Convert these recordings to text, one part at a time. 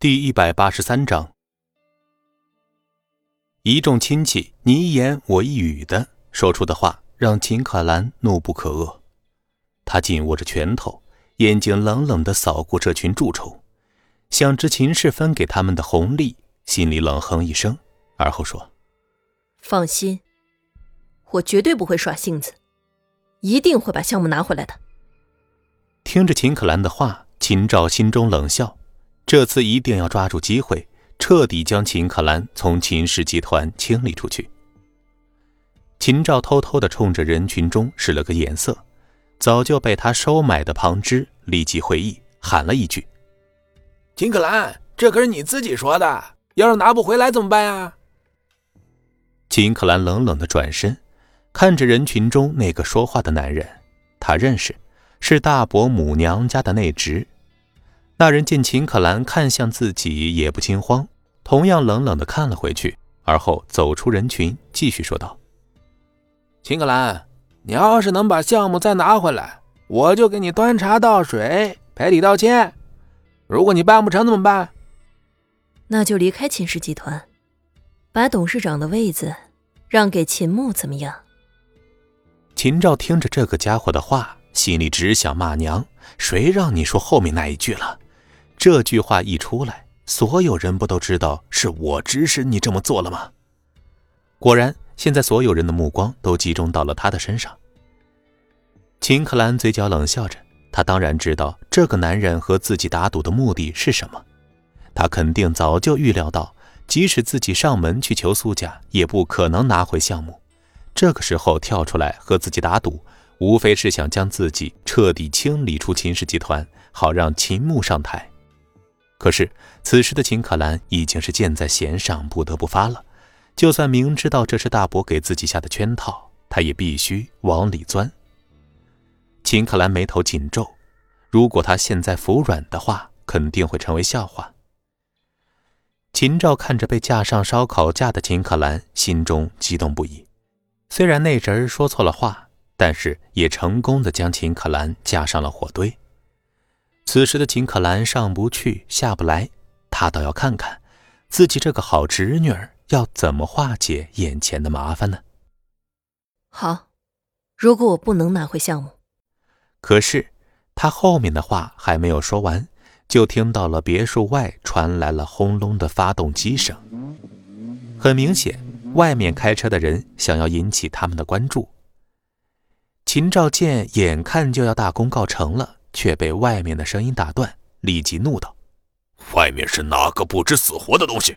第一百八十三章，一众亲戚你一言我一语的说出的话，让秦可兰怒不可遏。他紧握着拳头，眼睛冷冷的扫过这群蛀虫，想着秦氏分给他们的红利，心里冷哼一声，而后说：“放心，我绝对不会耍性子，一定会把项目拿回来的。”听着秦可兰的话，秦照心中冷笑。这次一定要抓住机会，彻底将秦可兰从秦氏集团清理出去。秦照偷偷的冲着人群中使了个眼色，早就被他收买的旁支立即会意，喊了一句：“秦可兰，这可是你自己说的，要是拿不回来怎么办呀？”秦可兰冷冷的转身，看着人群中那个说话的男人，他认识，是大伯母娘家的内侄。那人见秦可兰看向自己，也不惊慌，同样冷冷地看了回去，而后走出人群，继续说道：“秦可兰，你要是能把项目再拿回来，我就给你端茶倒水，赔礼道歉。如果你办不成，怎么办？那就离开秦氏集团，把董事长的位子让给秦牧，怎么样？”秦照听着这个家伙的话，心里只想骂娘：“谁让你说后面那一句了？”这句话一出来，所有人不都知道是我指使你这么做了吗？果然，现在所有人的目光都集中到了他的身上。秦可兰嘴角冷笑着，他当然知道这个男人和自己打赌的目的是什么。他肯定早就预料到，即使自己上门去求苏家，也不可能拿回项目。这个时候跳出来和自己打赌，无非是想将自己彻底清理出秦氏集团，好让秦牧上台。可是，此时的秦可兰已经是箭在弦上，不得不发了。就算明知道这是大伯给自己下的圈套，他也必须往里钻。秦可兰眉头紧皱，如果他现在服软的话，肯定会成为笑话。秦照看着被架上烧烤架的秦可兰，心中激动不已。虽然那人说错了话，但是也成功的将秦可兰架上了火堆。此时的秦可兰上不去下不来，她倒要看看自己这个好侄女儿要怎么化解眼前的麻烦呢？好，如果我不能拿回项目，可是他后面的话还没有说完，就听到了别墅外传来了轰隆的发动机声。很明显，外面开车的人想要引起他们的关注。秦兆健眼看就要大功告成了。却被外面的声音打断，立即怒道：“外面是哪个不知死活的东西？”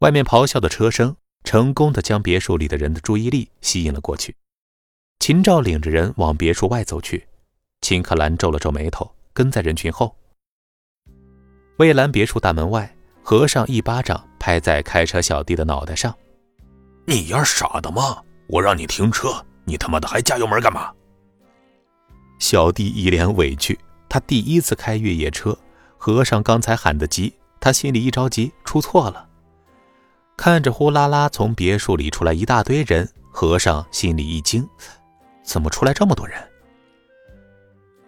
外面咆哮的车声成功的将别墅里的人的注意力吸引了过去。秦照领着人往别墅外走去，秦可兰皱了皱眉头，跟在人群后。蔚蓝别墅大门外，和尚一巴掌拍在开车小弟的脑袋上：“你丫傻的吗？我让你停车，你他妈的还加油门干嘛？”小弟一脸委屈，他第一次开越野车。和尚刚才喊得急，他心里一着急，出错了。看着呼啦啦从别墅里出来一大堆人，和尚心里一惊：怎么出来这么多人？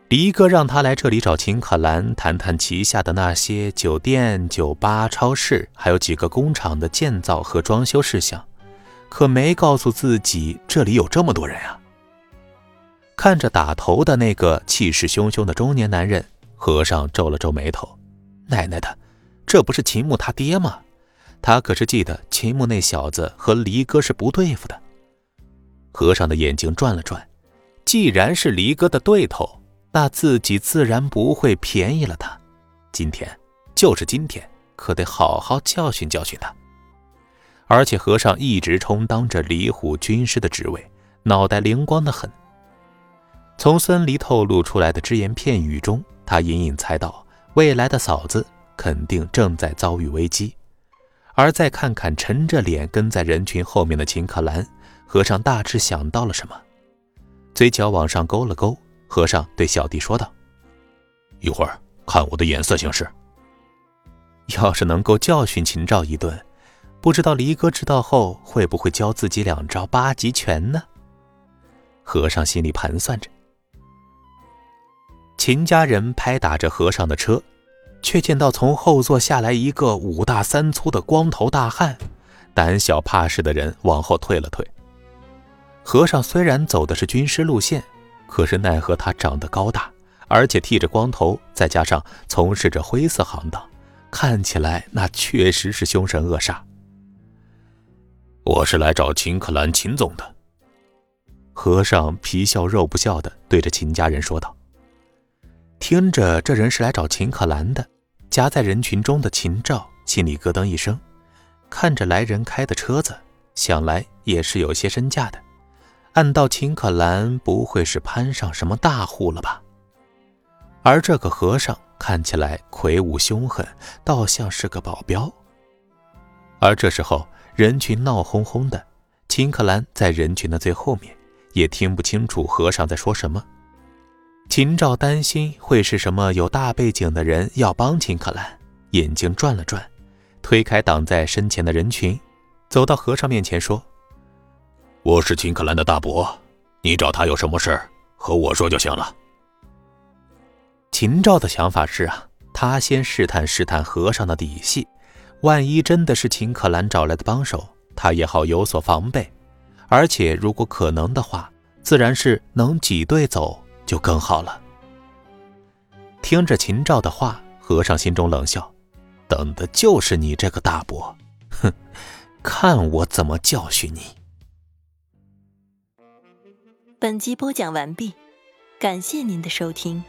黎哥让他来这里找秦可兰，谈谈旗下的那些酒店、酒吧、超市，还有几个工厂的建造和装修事项，可没告诉自己这里有这么多人啊。看着打头的那个气势汹汹的中年男人，和尚皱了皱眉头。奶奶的，这不是秦牧他爹吗？他可是记得秦牧那小子和黎哥是不对付的。和尚的眼睛转了转，既然是黎哥的对头，那自己自然不会便宜了他。今天就是今天，可得好好教训教训他。而且和尚一直充当着李虎军师的职位，脑袋灵光的很。从孙离透露出来的只言片语中，他隐隐猜到未来的嫂子肯定正在遭遇危机。而再看看沉着脸跟在人群后面的秦可兰，和尚大致想到了什么，嘴角往上勾了勾。和尚对小弟说道：“一会儿看我的眼色行事。要是能够教训秦照一顿，不知道离哥知道后会不会教自己两招八极拳呢？”和尚心里盘算着。秦家人拍打着和尚的车，却见到从后座下来一个五大三粗的光头大汉，胆小怕事的人往后退了退。和尚虽然走的是军师路线，可是奈何他长得高大，而且剃着光头，再加上从事着灰色行当，看起来那确实是凶神恶煞。我是来找秦可兰秦总的。和尚皮笑肉不笑的对着秦家人说道。听着这人是来找秦可兰的，夹在人群中的秦照心里咯噔一声，看着来人开的车子，想来也是有些身价的。暗道秦可兰不会是攀上什么大户了吧？而这个和尚看起来魁梧凶狠，倒像是个保镖。而这时候人群闹哄哄的，秦可兰在人群的最后面，也听不清楚和尚在说什么。秦照担心会是什么有大背景的人要帮秦可兰，眼睛转了转，推开挡在身前的人群，走到和尚面前说：“我是秦可兰的大伯，你找他有什么事和我说就行了。”秦照的想法是啊，他先试探试探和尚的底细，万一真的是秦可兰找来的帮手，他也好有所防备。而且如果可能的话，自然是能挤兑走。就更好了。听着秦照的话，和尚心中冷笑，等的就是你这个大伯，哼，看我怎么教训你。本集播讲完毕，感谢您的收听。